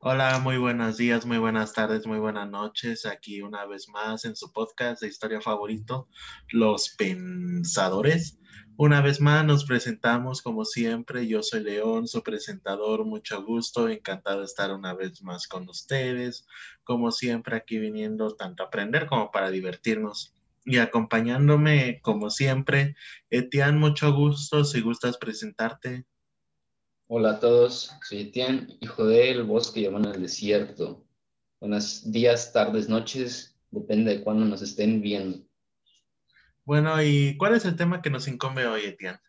Hola, muy buenos días, muy buenas tardes, muy buenas noches. Aquí una vez más en su podcast de historia favorito, Los Pensadores. Una vez más nos presentamos como siempre. Yo soy León, su presentador. Mucho gusto, encantado de estar una vez más con ustedes. Como siempre, aquí viniendo tanto a aprender como para divertirnos. Y acompañándome, como siempre, Etienne, mucho gusto. Si gustas presentarte. Hola a todos, soy Etienne, hijo del bosque y en el desierto. Buenos días, tardes, noches, depende de cuándo nos estén viendo. Bueno, ¿y cuál es el tema que nos incumbe hoy, Etienne?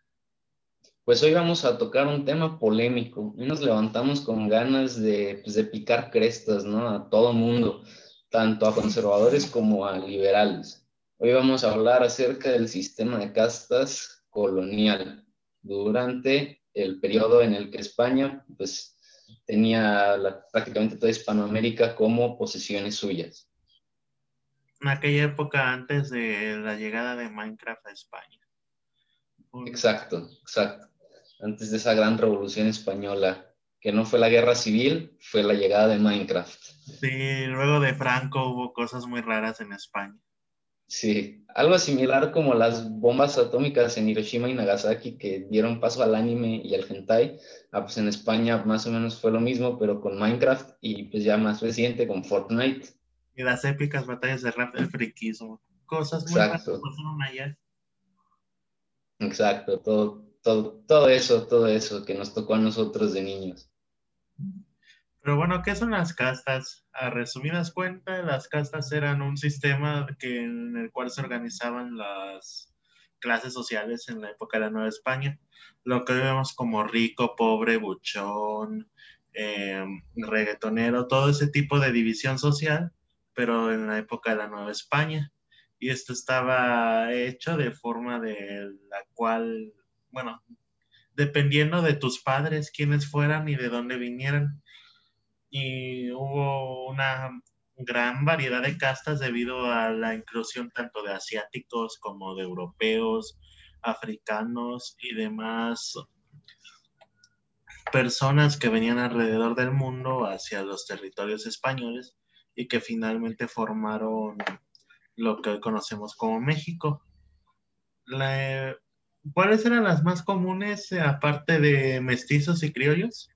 Pues hoy vamos a tocar un tema polémico y nos levantamos con ganas de, pues, de picar crestas, ¿no? A todo mundo, tanto a conservadores como a liberales. Hoy vamos a hablar acerca del sistema de castas colonial durante el periodo en el que España pues, tenía prácticamente toda Hispanoamérica como posesiones suyas. En aquella época antes de la llegada de Minecraft a España. Exacto, exacto. Antes de esa gran revolución española, que no fue la guerra civil, fue la llegada de Minecraft. Sí, luego de Franco hubo cosas muy raras en España. Sí, algo similar como las bombas atómicas en Hiroshima y Nagasaki que dieron paso al anime y al hentai. Ah, pues en España más o menos fue lo mismo, pero con Minecraft y pues ya más reciente con Fortnite. Y las épicas batallas de rap del friquismo. Cosas muy Exacto. pasaron allá. Exacto, todo, todo, todo eso, todo eso que nos tocó a nosotros de niños. Pero bueno, ¿qué son las castas? A resumidas cuentas, las castas eran un sistema que, en el cual se organizaban las clases sociales en la época de la Nueva España. Lo que vemos como rico, pobre, buchón, eh, reggaetonero, todo ese tipo de división social, pero en la época de la Nueva España. Y esto estaba hecho de forma de la cual, bueno, dependiendo de tus padres, quiénes fueran y de dónde vinieran y hubo una gran variedad de castas debido a la inclusión tanto de asiáticos como de europeos, africanos y demás personas que venían alrededor del mundo hacia los territorios españoles y que finalmente formaron lo que hoy conocemos como México. ¿Cuáles eran las más comunes aparte de mestizos y criollos?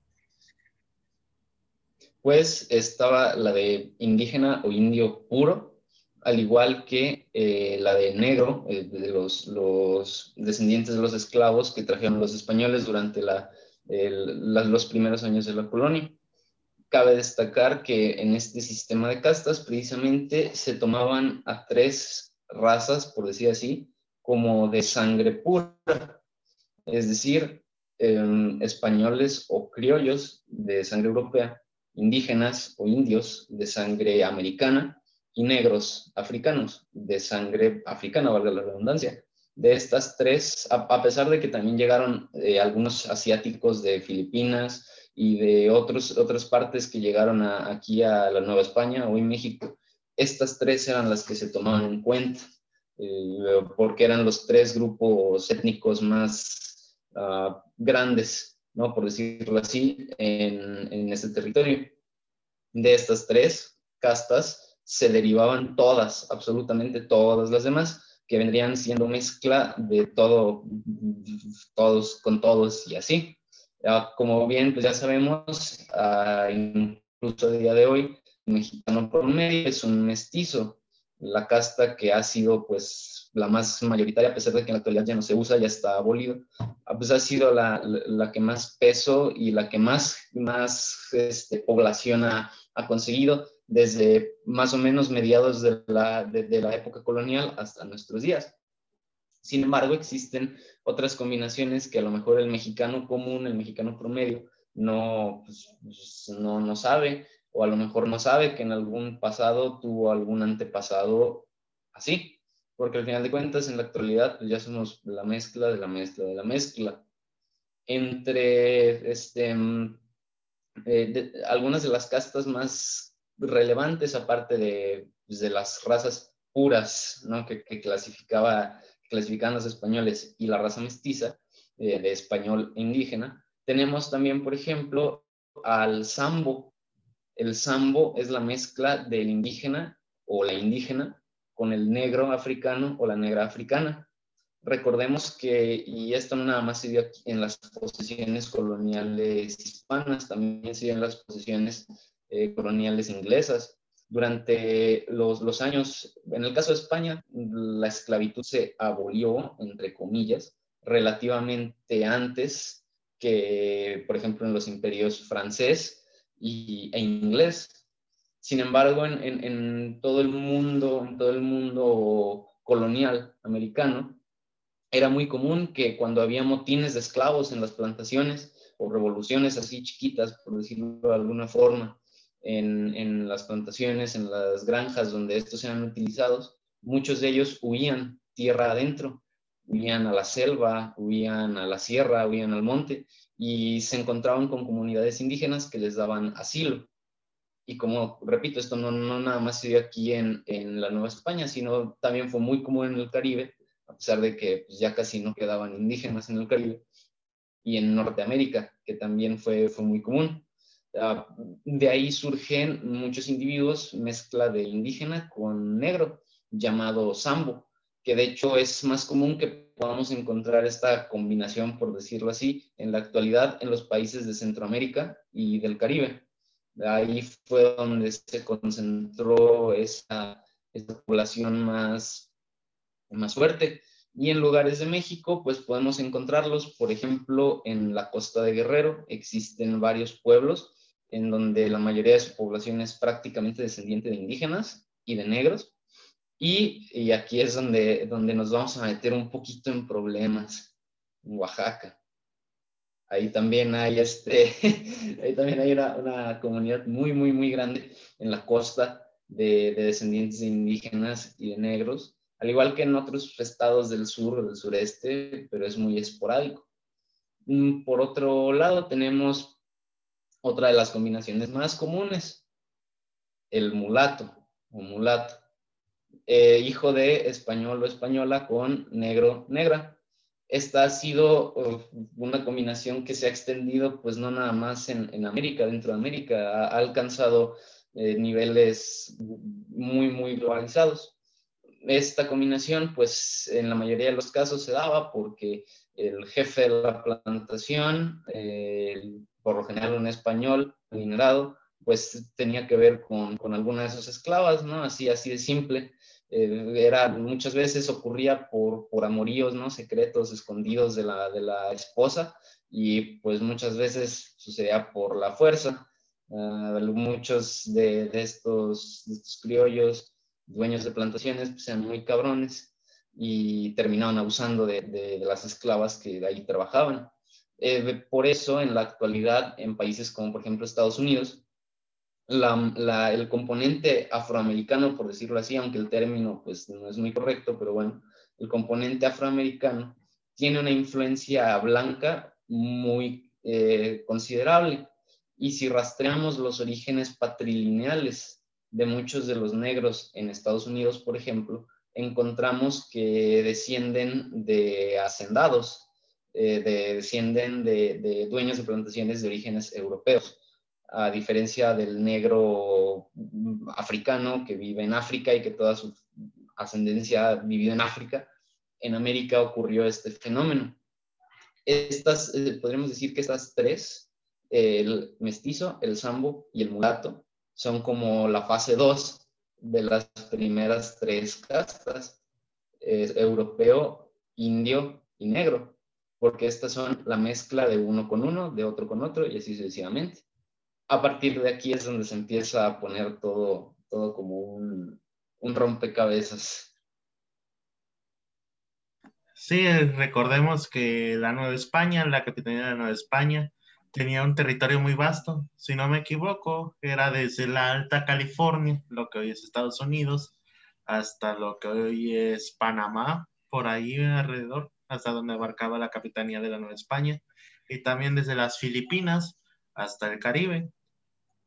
Pues estaba la de indígena o indio puro, al igual que eh, la de negro, eh, de los, descendientes de los esclavos que trajeron los españoles durante la, los primeros años de la colonia. Cabe destacar que en este sistema de castas precisamente se tomaban a tres razas, por decir así, como de sangre pura, es decir, em, españoles o criollos de sangre europea indígenas o indios de sangre americana y negros africanos de sangre africana, valga la redundancia. De estas tres, a, pesar de que también llegaron eh, algunos asiáticos de Filipinas y de otros, otras partes que llegaron aquí a la Nueva España, o en México, estas tres eran las que se tomaban en cuenta, eh, porque eran los tres grupos étnicos más ah, grandes ¿no? por decirlo así, en, en este territorio. De estas tres castas se derivaban todas, absolutamente todas las demás, que vendrían siendo mezcla de todo, todos con todos y así. Como bien, pues ya sabemos, ah, incluso a día de hoy, el mexicano promedio es un mestizo, la casta que ha sido pues la más mayoritaria, a pesar de que en la actualidad ya no se usa, ya está abolido, ah, pues ha sido la, la, que más peso y la que más, más este, población ha, ha, conseguido desde más o menos mediados de la, de, la época colonial hasta nuestros días. Sin embargo, existen otras combinaciones que a lo mejor el mexicano común, el mexicano promedio, no, pues no, no sabe, o a lo mejor no sabe que en algún pasado tuvo algún antepasado así porque al final de cuentas en la actualidad pues, ya somos la mezcla de la mezcla de la mezcla. Entre este, mm, eh, algunas de las castas más relevantes, aparte de, pues, de las razas puras ¿no? que, clasificaba, clasificaban los españoles y la raza mestiza eh, de español indígena, tenemos también, por ejemplo, al sambo. El sambo es la mezcla del indígena o la indígena con el negro africano o la negra africana. Recordemos que, y esto no nada más se en las posiciones coloniales hispanas, también se en las posiciones eh, coloniales inglesas. Durante los, los años, en el caso de España, la esclavitud se abolió, entre comillas, relativamente antes que, por ejemplo, en los imperios francés y, e inglés. Sin embargo, en, en, todo el mundo, en todo el mundo colonial americano, era muy común que cuando había motines de esclavos en las plantaciones o revoluciones así chiquitas, por decirlo de alguna forma, en, en las plantaciones, en las granjas donde estos eran utilizados, muchos de ellos huían tierra adentro, huían a la selva, huían a la sierra, huían al monte y se encontraban con comunidades indígenas que les daban asilo. Y como repito, esto no, no nada más se dio aquí en, en la Nueva España, sino también fue muy común en el Caribe, a pesar de que pues, ya casi no quedaban indígenas en el Caribe, y en Norteamérica, que también fue, fue muy común. Uh, de ahí surgen muchos individuos, mezcla de indígena con negro, llamado sambo, que de hecho es más común que podamos encontrar esta combinación, por decirlo así, en la actualidad en los países de Centroamérica y del Caribe. Ahí fue donde se concentró esa, esa población más más fuerte. Y en lugares de México, pues podemos encontrarlos, por ejemplo, en la costa de Guerrero existen varios pueblos en donde la mayoría de su población es prácticamente descendiente de indígenas y de negros. Y, aquí es donde, donde nos vamos a meter un poquito en problemas, en Oaxaca. Ahí también hay, este, ahí también hay una, una, comunidad muy, muy, muy grande en la costa de, de descendientes de indígenas y de negros al igual que en otros estados del sur del sureste, pero es muy esporádico. Mm, por otro lado, tenemos otra de las combinaciones más comunes, el mulato o mulato, eh, hijo de español o española con negro, negra. Esta ha sido una combinación que se ha extendido, pues no nada más en, América, dentro de América, ha, alcanzado eh, niveles muy, muy globalizados esta combinación, pues en la mayoría de los casos se daba porque el jefe de la plantación, por lo general un español adinerado, pues tenía que ver con, con, alguna de esas esclavas, ¿no? Así, así de simple. Eh, era, muchas veces ocurría por, por amoríos, ¿no? Secretos, escondidos de la, de la esposa y pues muchas veces sucedía por la fuerza. Uh, muchos de, de, estos, de estos criollos dueños de plantaciones pues, sean muy cabrones y terminaban abusando de, de, las esclavas que ahí trabajaban. Eh, por eso, en la actualidad, en países como por ejemplo Estados Unidos, el componente afroamericano, por decirlo así, aunque el término pues no es muy correcto, pero bueno, el componente afroamericano tiene una influencia blanca muy eh, considerable. Y si rastreamos los orígenes patrilineales de muchos de los negros en Estados Unidos, por ejemplo, encontramos que descienden de hacendados, eh, de, descienden de, de, dueños de plantaciones de orígenes europeos, a diferencia del negro africano que vive en África y que toda su ascendencia ha vivido en África. En América ocurrió este fenómeno. Estas, eh, podríamos decir que estas tres, el mestizo, el sambo y el mulato, son como la fase 2 de las primeras tres castas, europeo, indio y negro, porque estas son la mezcla de uno con uno, de otro con otro y así sucesivamente. A partir de aquí es donde se empieza a poner todo, todo como un, un rompecabezas. Sí, recordemos que la Nueva España, la capitanía de la Nueva España, tenía un territorio muy vasto, si no me equivoco, era desde la Alta California, lo que hoy es Estados Unidos, hasta lo que hoy es Panamá, por ahí alrededor, hasta donde abarcaba la capitanía de la Nueva España, y también desde las Filipinas hasta el Caribe.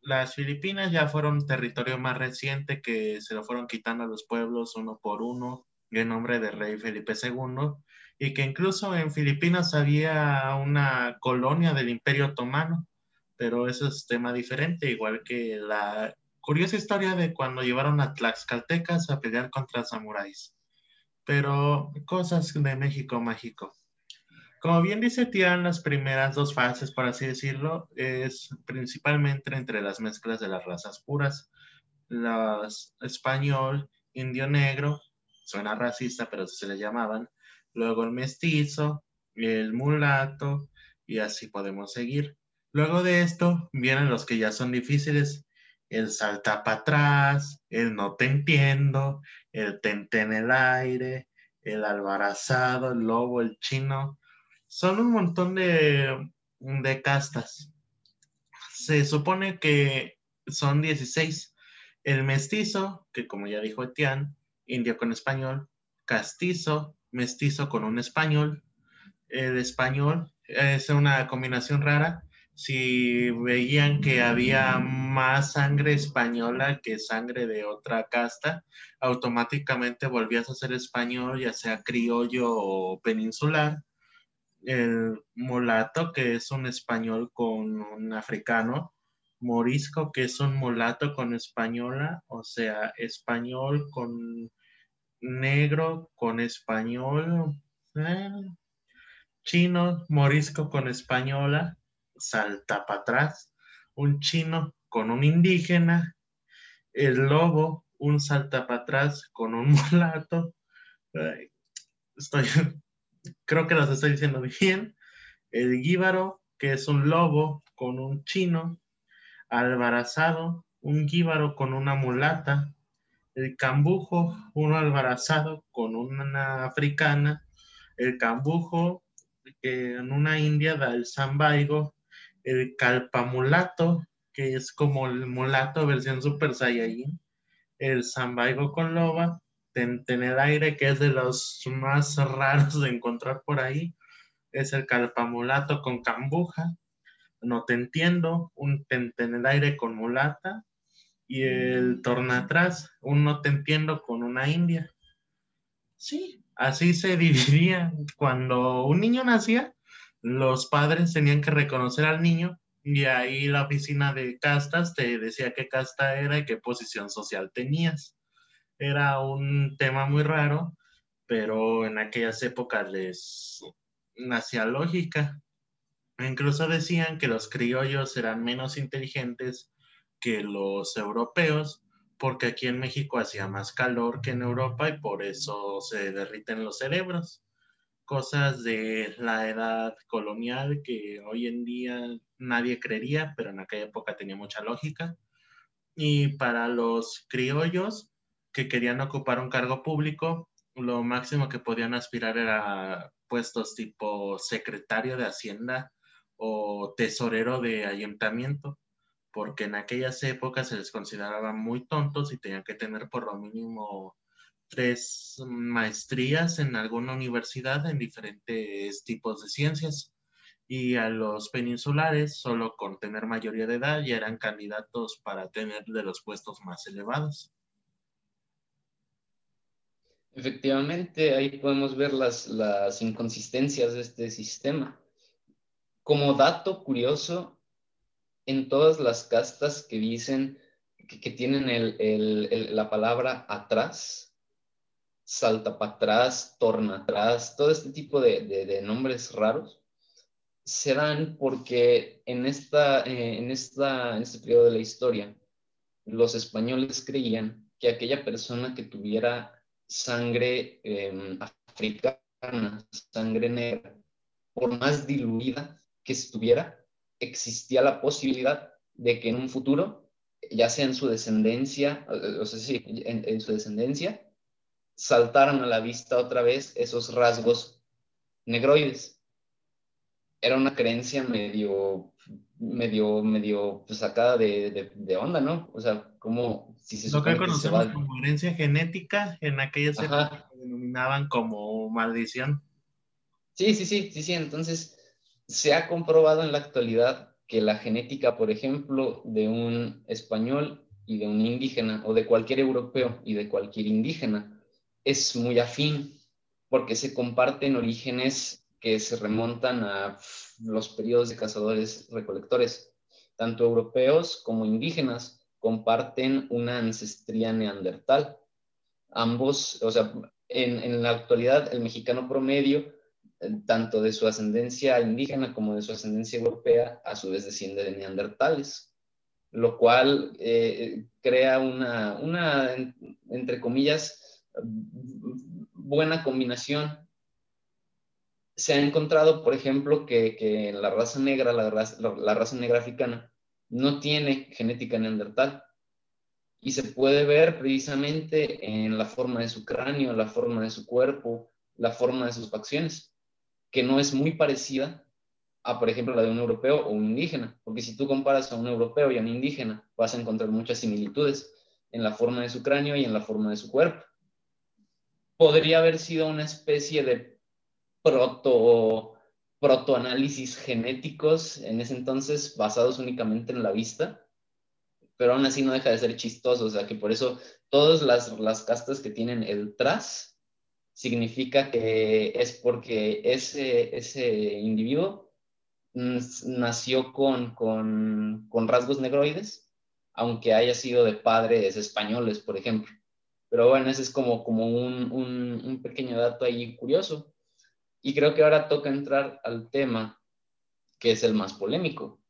Las Filipinas ya fueron territorio más reciente que se lo fueron quitando a los pueblos uno por uno en nombre del rey Felipe II y que incluso en Filipinas había una colonia del Imperio Otomano, pero eso es tema diferente, igual que la curiosa historia de cuando llevaron a Tlaxcaltecas a pelear contra samuráis. Pero cosas de México mágico. Como bien dice Tian, las primeras dos fases, por así decirlo, es principalmente entre las mezclas de las razas puras. Los español, indio negro, suena racista, pero se le llamaban. Luego el mestizo, el mulato, y así podemos seguir. Luego de esto vienen los que ya son difíciles, el salta para atrás, el no te entiendo, el tente en el aire, el albarazado, el lobo, el chino, son un montón de, de castas. Se supone que son 16. El mestizo, que como ya dijo Etienne, indio con español, castizo, mestizo con un español. El español es una combinación rara. Si veían que había más sangre española que sangre de otra casta, automáticamente volvías a ser español, ya sea criollo o peninsular el mulato, que es un español con un africano, morisco, que es un mulato con española, o sea, español con negro con español, eh, chino, morisco con española, salta para atrás, un chino con un indígena, el lobo, un salta para atrás con un mulato. Estoy creo que las estoy diciendo bien. El gíbaro, que es un lobo con un chino. Albarazado, un gíbaro con una mulata. El cambujo, un albarazado con una africana. El cambujo, que en una india da el zambaigo. El calpamulato, que es como el mulato versión Super Saiyajin. El zambaigo con loba el aire, que es de los más raros de encontrar por ahí, es el calpamulato con cambuja, no te entiendo, un aire con mulata, y el tornatrás, un no te entiendo con una india. Sí, así se dividía. Cuando un niño nacía, los padres tenían que reconocer al niño y ahí la oficina de castas te decía qué casta era y qué posición social tenías era un tema muy raro, pero en aquellas épocas les nacía lógica. Incluso decían que los criollos eran menos inteligentes que los europeos, porque aquí en México hacía más calor que en Europa y por eso se derriten los cerebros. Cosas de la edad colonial que hoy en día nadie creería, pero en aquella época tenía mucha lógica. Y para los criollos, que querían ocupar un cargo público, lo máximo que podían aspirar era puestos tipo secretario de Hacienda o tesorero de ayuntamiento, porque en aquellas épocas se les consideraba muy tontos y tenían que tener por lo mínimo tres maestrías en alguna universidad en diferentes tipos de ciencias. Y a los peninsulares, solo con tener mayoría de edad, ya eran candidatos para tener de los puestos más elevados. Efectivamente, ahí podemos ver las, inconsistencias de este sistema. Como dato curioso, en todas las castas que dicen que, tienen la palabra atrás, salta para atrás, torna atrás, todo este tipo de, nombres raros, se dan porque en, esta, eh, en, esta, en este periodo de la historia, los españoles creían que aquella persona que tuviera sangre em, africana, sangre negra, por más diluida que estuviera, existía la posibilidad de que en un futuro, ya sea en su descendencia, o sea, sí, en, su descendencia, saltaran a la vista otra vez esos rasgos negroides. Era una creencia medio, medio, medio pues, sacada de, de, onda, ¿no? O sea, como lo que conocemos como herencia genética, en aquellas épocas se denominaban como maldición. Sí, sí, sí, sí, sí. Entonces, se ha comprobado en la actualidad que la genética, por ejemplo, de un español y de un indígena, o de cualquier europeo y de cualquier indígena, es muy afín, porque se comparten orígenes que se remontan a los periodos de cazadores-recolectores. tanto europeos como indígenas comparten una ancestría neandertal. Ambos, o sea, en, en la actualidad el mexicano promedio, eh, tanto de su ascendencia indígena como de su ascendencia europea, a su vez desciende de neandertales, lo cual eh, crea una, una, entre comillas, buena combinación se ha encontrado, por ejemplo, que, la raza negra, la raza, negra africana, no tiene genética neandertal. Y se puede ver precisamente en la forma de su cráneo, la forma de su cuerpo, la forma de sus facciones, que no es muy parecida a, por ejemplo, la de un europeo o un indígena. Porque si tú comparas a un europeo y a un indígena, vas a encontrar muchas similitudes en la forma de su cráneo y en la forma de su cuerpo. Podría haber sido una especie de proto, protoanálisis genéticos en ese entonces basados únicamente en la vista, pero aún así no deja de ser chistoso, o sea que por eso todas las, las castas que tienen el tras significa que es porque ese, ese individuo nació con, con, con rasgos negroides, aunque haya sido de padres españoles, por ejemplo. Pero bueno, ese es como, como un, un, un pequeño dato ahí curioso. Y creo que ahora toca entrar al tema que es el más polémico.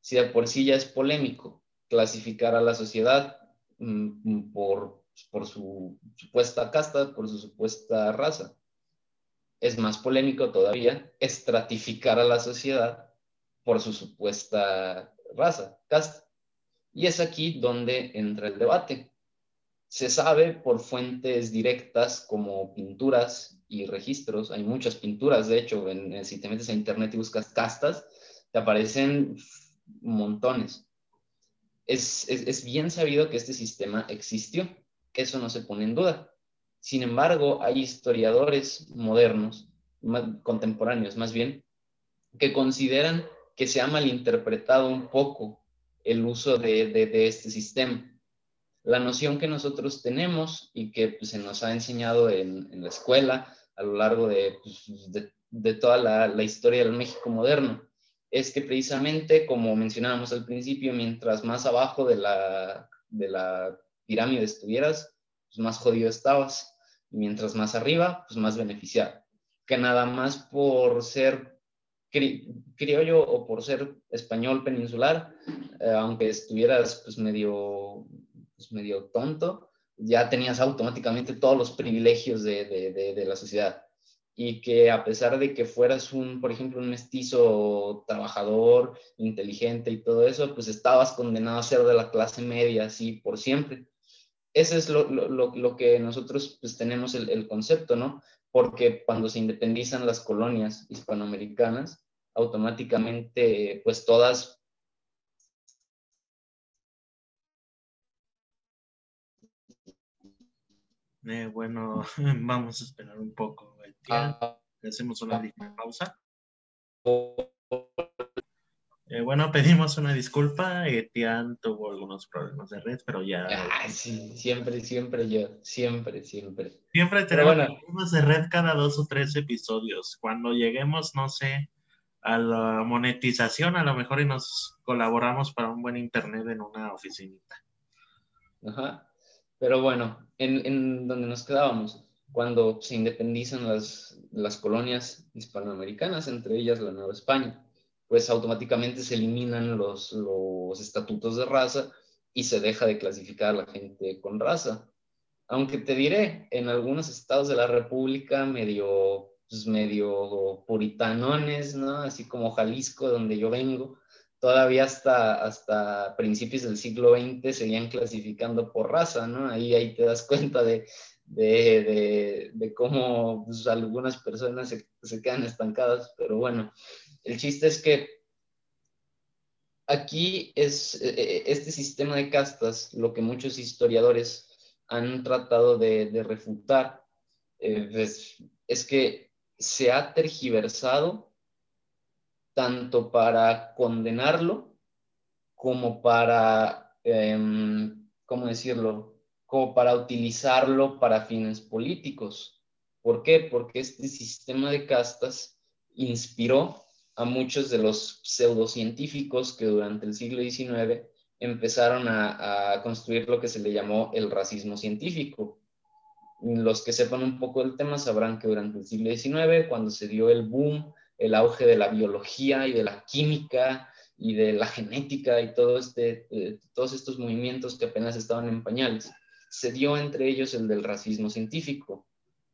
Si de por sí ya es polémico clasificar a la sociedad mm, por, por su supuesta casta, por su supuesta raza, es más polémico todavía estratificar a la sociedad por su supuesta raza, casta. Y es aquí donde entra el debate. Se sabe por fuentes directas como pinturas y registros, hay muchas pinturas, de hecho, en, si te metes a internet y buscas castas, te aparecen montones. Es, es, bien sabido que este sistema existió, eso no se pone en duda. Sin embargo, hay historiadores modernos, contemporáneos más bien, que consideran que se ha malinterpretado un poco el uso de, de, este sistema. La noción que nosotros tenemos y que pues, se nos ha enseñado en, la escuela a lo largo de, pues, toda la, historia del México moderno, es que precisamente, como mencionábamos al principio, mientras más abajo de la, de la pirámide estuvieras, pues más jodido estabas, y mientras más arriba, pues más beneficiado. Que nada más por ser criollo o por ser español peninsular, eh, aunque estuvieras pues medio, pues medio tonto, ya tenías automáticamente todos los privilegios de, de, de, la sociedad. Y que a pesar de que fueras un, por ejemplo, un mestizo trabajador, inteligente y todo eso, pues estabas condenado a ser de la clase media, así por siempre. Ese es lo, lo, lo que nosotros pues, tenemos el, el concepto, ¿no? Porque cuando se independizan las colonias hispanoamericanas, automáticamente, pues todas Eh, bueno, vamos a esperar un poco. Ah. Hacemos una pausa. Eh, bueno, pedimos una disculpa. Etian tuvo algunos problemas de red, pero ya. sí, siempre, siempre yo. Siempre, siempre. Siempre tenemos problemas de red cada dos o tres episodios. Cuando lleguemos, no sé, a la monetización, a lo mejor y nos colaboramos para un buen internet en una oficinita. Ajá. Pero bueno, en, donde nos quedábamos, cuando se independizan las, las colonias hispanoamericanas, entre ellas la Nueva España, pues automáticamente se eliminan los, los estatutos de raza y se deja de clasificar a la gente con raza. Aunque te diré, en algunos estados de la República medio, pues medio puritanones, ¿no? Así como Jalisco, donde yo vengo, todavía hasta, hasta principios del siglo XX seguían clasificando por raza, ¿no? Ahí, ahí te das cuenta de, de, cómo pues, algunas personas se, quedan estancadas, pero bueno, el chiste es que aquí es e, e, este sistema de castas, lo que muchos historiadores han tratado de, refutar, eh, es, es que se ha tergiversado tanto para condenarlo como para, em, ¿cómo decirlo? Como para utilizarlo para fines políticos. ¿Por qué? Porque este sistema de castas inspiró a muchos de los pseudocientíficos que durante el siglo XIX empezaron a, construir lo que se le llamó el racismo científico. Los que sepan un poco del tema sabrán que durante el siglo XIX, cuando se dio el boom, el auge de la biología y de la química y de la genética y este, eh, todos estos movimientos que apenas estaban en pañales, se dio entre ellos el del racismo científico,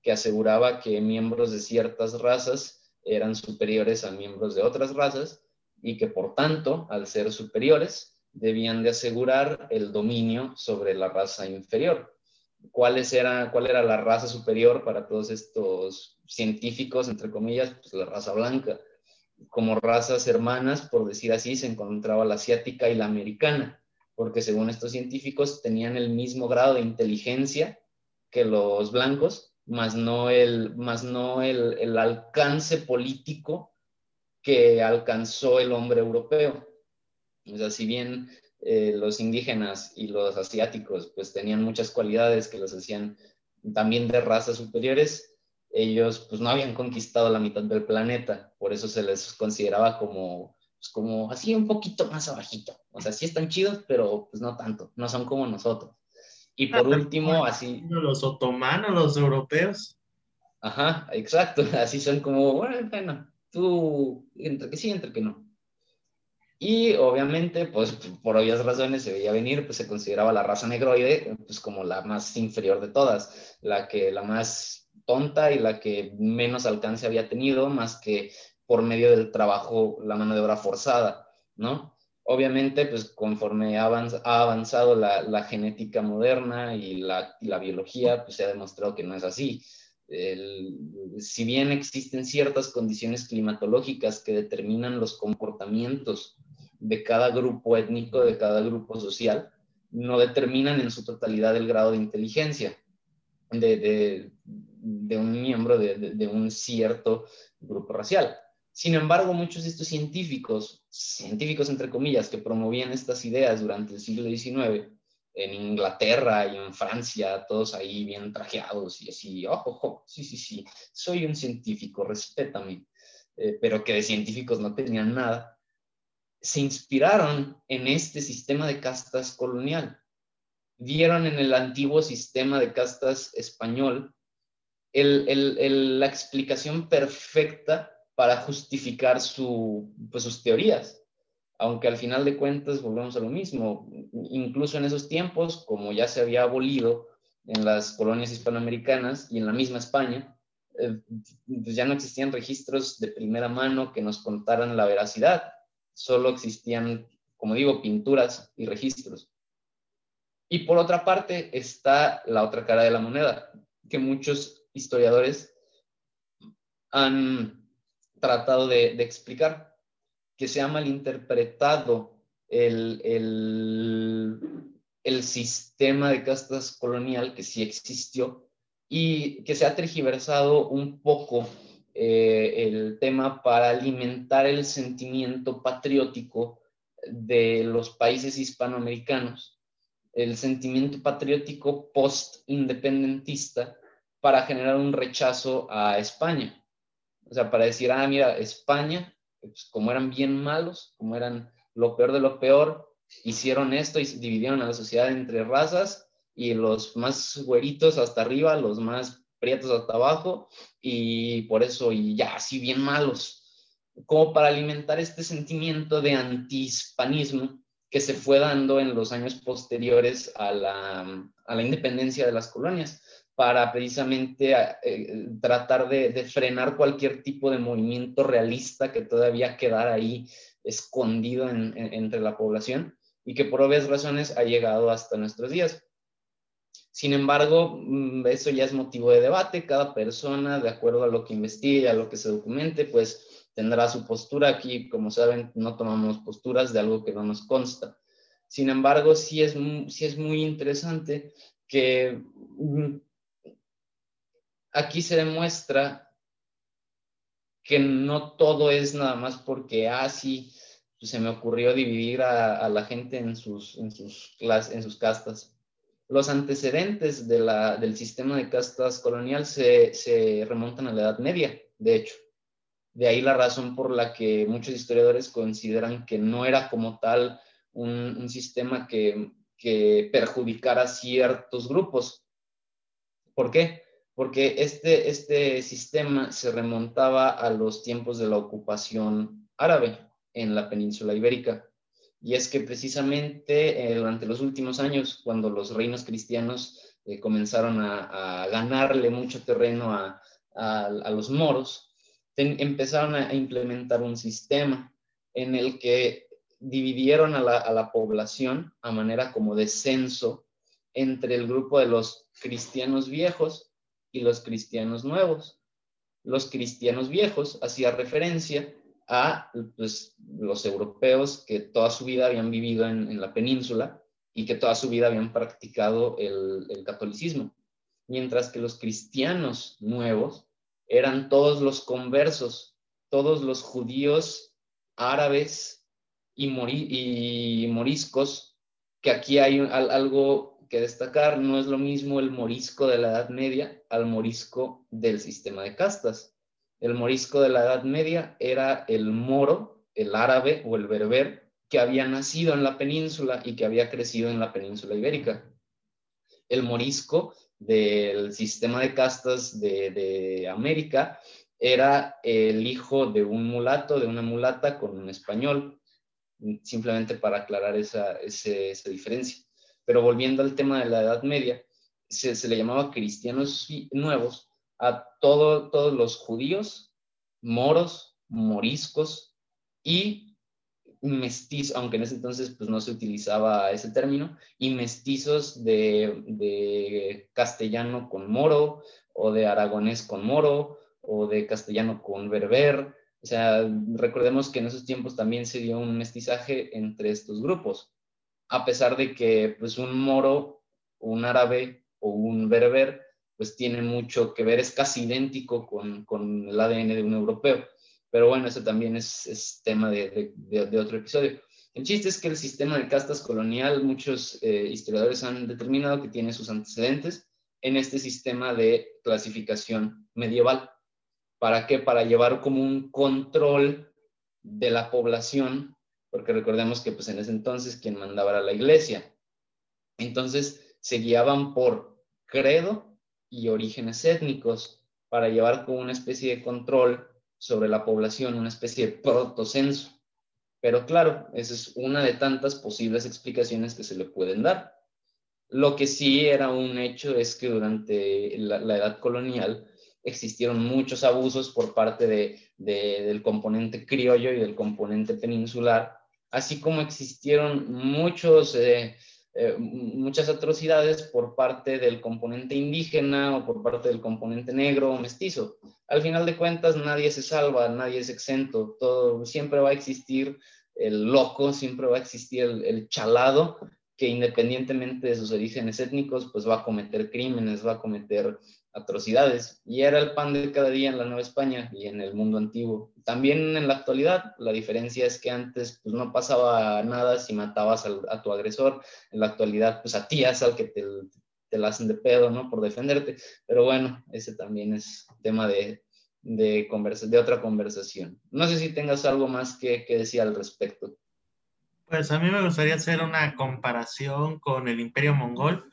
que aseguraba que miembros de ciertas razas eran superiores a miembros de otras razas y que por tanto, al ser superiores, debían de asegurar el dominio sobre la raza inferior. ¿Cuál era, ¿Cuál era la raza superior para todos estos científicos, entre comillas? Pues la raza blanca. Como razas hermanas, por decir así, se encontraba la asiática y la americana, porque según estos científicos tenían el mismo grado de inteligencia que los blancos, más no el, más no el, alcance político que alcanzó el hombre europeo. O sea, si bien eh, los indígenas y los asiáticos pues tenían muchas cualidades que los hacían también de razas superiores, ellos pues no habían conquistado la mitad del planeta, por eso se les consideraba como, pues, como así un poquito más abajito. O sea, sí están chidos, pero pues no tanto, no son como nosotros. Y por último, así... Los otomanos, los europeos. Ajá, exacto. Así son como, bueno, tú, entre que sí, entre que no. Y obviamente, pues por obvias razones se veía venir, pues se consideraba la raza negroide, pues como la más inferior de todas, la que, la más tonta y la que menos alcance había tenido, más que por medio del trabajo, la mano de obra forzada, ¿no? Obviamente, pues conforme ha avanzado la, genética moderna y la, biología, pues se ha demostrado que no es así. si bien existen ciertas condiciones climatológicas que determinan los comportamientos de cada grupo étnico, de cada grupo social, no determinan en su totalidad el grado de inteligencia de, un miembro de un cierto grupo racial. Sin embargo, muchos de estos científicos, científicos entre comillas, que promovían estas ideas durante el siglo XIX, en Inglaterra y en Francia, todos ahí bien trajeados y así, ojo, ojo, sí, sí, sí, soy un científico, respétame, eh, pero que de científicos no tenían nada, se inspiraron en este sistema de castas colonial. Vieron en el antiguo sistema de castas español la explicación perfecta para justificar pues, sus teorías. Aunque al final de cuentas volvemos a lo mismo, incluso en esos tiempos, como ya se había abolido en las colonias hispanoamericanas y en la misma España, eh, pues ya no existían registros de primera mano que nos contaran la veracidad, solo existían, como digo, pinturas y registros. Y por otra parte está la otra cara de la moneda, que muchos historiadores han tratado de, explicar, que se ha malinterpretado el, el, sistema de castas colonial que sí existió y que se ha tergiversado un poco eh, el tema para alimentar el sentimiento patriótico de los países hispanoamericanos, el sentimiento patriótico post-independentista para generar un rechazo a España. O sea, para decir, ah, mira, España, pues, como eran bien malos, como eran lo peor de lo peor, hicieron esto y dividieron a la sociedad entre razas y los más güeritos hasta arriba, los más prietos hasta abajo, y por eso, y ya, así bien malos, como para alimentar este sentimiento de antihispanismo que se fue dando en los años posteriores a la, a la independencia de las colonias para precisamente eh, tratar de, frenar cualquier tipo de movimiento realista que todavía quedara ahí escondido entre la población y que por obvias razones ha llegado hasta nuestros días. Sin embargo, mm, eso ya es motivo de debate. Cada persona, de acuerdo a lo que investigue, a lo que se documente, pues tendrá su postura. Aquí, como saben, no tomamos posturas de algo que no nos consta. Sin embargo, sí es, sí es muy interesante que mm, aquí se demuestra que no todo es nada más porque, así ah, pues se me ocurrió dividir a, la gente en sus, en, sus en sus castas. Los antecedentes de del sistema de castas colonial se, remontan a la Edad Media, de hecho. De ahí la razón por la que muchos historiadores consideran que no era como tal un, sistema que, que perjudicara ciertos grupos. ¿Por qué? Porque este, este sistema se remontaba a los tiempos de la ocupación árabe en la península ibérica. Y es que precisamente eh, durante los últimos años, cuando los reinos cristianos eh, comenzaron a, ganarle mucho terreno a, los moros, empezaron a implementar un sistema en el que dividieron a la, población a manera como de censo entre el grupo de los cristianos viejos y los cristianos nuevos. Los cristianos viejos hacía referencia a pues, los europeos que toda su vida habían vivido en, la península y que toda su vida habían practicado el, el, catolicismo, mientras que los cristianos nuevos eran todos los conversos, todos los judíos árabes y, y moriscos, que aquí hay algo que destacar, no es lo mismo el morisco de la Edad Media al morisco del sistema de castas el morisco de la Edad Media era el moro, el árabe o el berber que había nacido en la península y que había crecido en la península ibérica. El morisco del sistema de castas de, América era el hijo de un mulato, de una mulata con un español, simplemente para aclarar esa, diferencia. Pero volviendo al tema de la Edad Media, se, le llamaba cristianos nuevos a todos los judíos, moros, moriscos y mestizos, aunque en ese entonces pues, no se utilizaba ese término, y mestizos de, castellano con moro, o de aragonés con moro, o de castellano con berber. O sea, recordemos que en esos tiempos también se dio un mestizaje entre estos grupos, a pesar de que pues un moro, un árabe o un berber pues tiene mucho que ver, es casi idéntico con, con el ADN de un europeo. Pero bueno, eso también es, tema de, de, otro episodio. El chiste es que el sistema de castas colonial, muchos eh, historiadores han determinado que tiene sus antecedentes en este sistema de clasificación medieval. ¿Para qué? Para llevar como un control de la población, porque recordemos que pues en ese entonces quien mandaba era la iglesia. Entonces se guiaban por credo y orígenes étnicos para llevar como una especie de control sobre la población, una especie de protocenso. Pero claro, esa es una de tantas posibles explicaciones que se le pueden dar. Lo que sí era un hecho es que durante la, edad colonial existieron muchos abusos por parte de, del componente criollo y del componente peninsular, así como existieron muchos eh, eh, muchas atrocidades por parte del componente indígena o por parte del componente negro o mestizo. Al final de cuentas, nadie se salva, nadie es exento, todo, siempre va a existir el loco, siempre va a existir el, el chalado que independientemente de sus orígenes étnicos, pues va a cometer crímenes, va a cometer atrocidades. Y era el pan de cada día en la Nueva España y en el mundo antiguo. También en la actualidad, la diferencia es que antes pues, no pasaba nada si matabas a tu agresor. En la actualidad, pues a ti es al que te, te la hacen de pedo, ¿no? Por defenderte. Pero bueno, ese también es tema de, de, conversa, de otra conversación. No sé si tengas algo más que, que decir al respecto. Pues a mí me gustaría hacer una comparación con el Imperio Mongol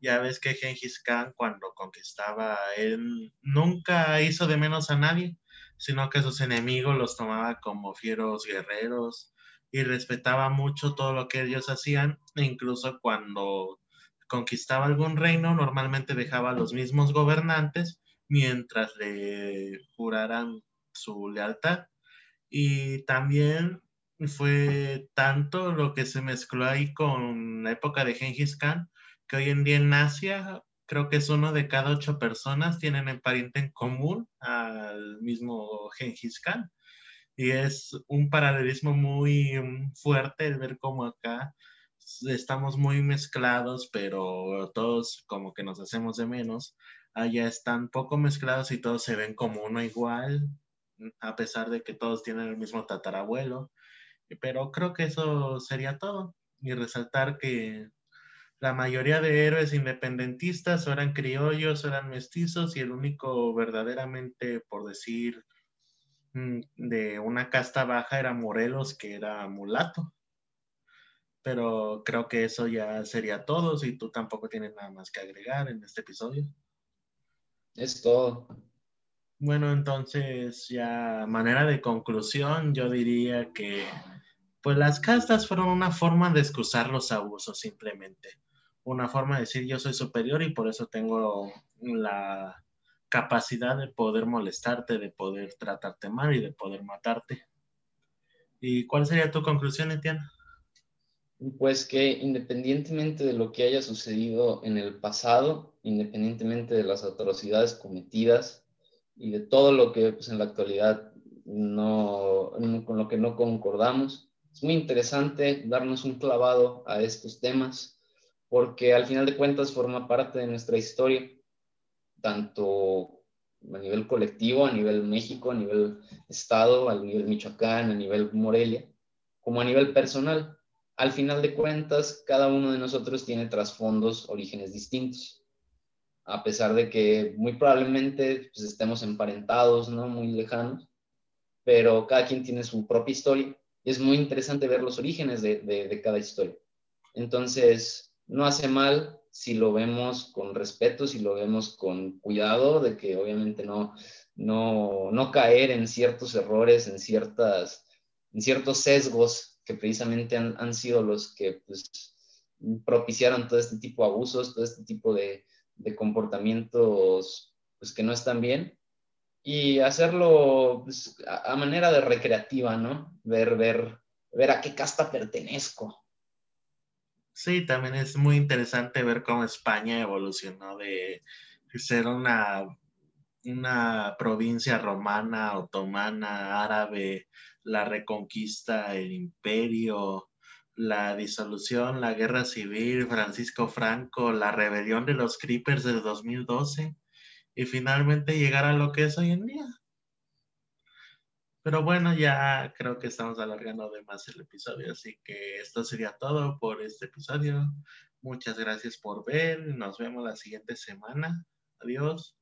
ya ves que Genghis Khan cuando conquistaba, él nunca hizo de menos a nadie, sino que sus enemigos los tomaba como fieros guerreros y respetaba mucho todo lo que ellos hacían, e incluso cuando conquistaba algún reino, normalmente dejaba a los mismos gobernantes mientras le juraran su lealtad. Y también fue tanto lo que se mezcló ahí con la época de Genghis Khan, que hoy en día en Asia creo que es uno de cada ocho personas tienen el pariente en común al mismo Genghis Khan. Y es un paralelismo muy mm, fuerte el ver cómo acá estamos muy mezclados, pero todos como que nos hacemos de menos. Allá están poco mezclados y todos se ven como uno igual, a pesar de que todos tienen el mismo tatarabuelo. Pero creo que eso sería todo. Y resaltar que la mayoría de héroes independentistas eran criollos, eran mestizos y el único verdaderamente, por decir, mm, de una casta baja era Morelos, que era mulato. Pero creo que eso ya sería todo, si tú tampoco tienes nada más que agregar en este episodio. Es todo. Bueno, entonces ya manera de conclusión, yo diría que pues las castas fueron una forma de excusar los abusos simplemente. Una forma de decir yo soy superior y por eso tengo la capacidad de poder molestarte, de poder tratarte mal y de poder matarte. ¿Y cuál sería tu conclusión, Etienne? Pues que independientemente de lo que haya sucedido en el pasado, independientemente de las atrocidades cometidas y de todo lo que pues, en la actualidad no, con lo que no concordamos, es muy interesante darnos un clavado a estos temas porque al final de cuentas forma parte de nuestra historia, tanto a nivel colectivo, a nivel México, a nivel Estado, a nivel Michoacán, a nivel Morelia, como a nivel personal. Al final de cuentas, cada uno de nosotros tiene trasfondos, orígenes distintos, a pesar de que muy probablemente pues, estemos emparentados, ¿no? Muy lejanos, pero cada quien tiene su propia historia es muy interesante ver los orígenes de, cada historia. Entonces, no hace mal si lo vemos con respeto, si lo vemos con cuidado, de que obviamente no, no, caer en ciertos errores, en, ciertas, en ciertos sesgos que precisamente han, sido los que pues, propiciaron todo este tipo de abusos, todo este tipo de, de comportamientos pues, que no están bien y hacerlo pues, a, manera de recreativa, ¿no? Ver, ver, ver a qué casta pertenezco. Sí, también es muy interesante ver cómo España evolucionó de ser una, una provincia romana, otomana, árabe, la reconquista, el imperio, la disolución, la guerra civil, Francisco Franco, la rebelión de los Creepers de 2012 y finalmente llegar a lo que es hoy en día. Pero bueno, ya creo que estamos alargando de más el episodio, así que esto sería todo por este episodio. Muchas gracias por ver, nos vemos la siguiente semana. Adiós.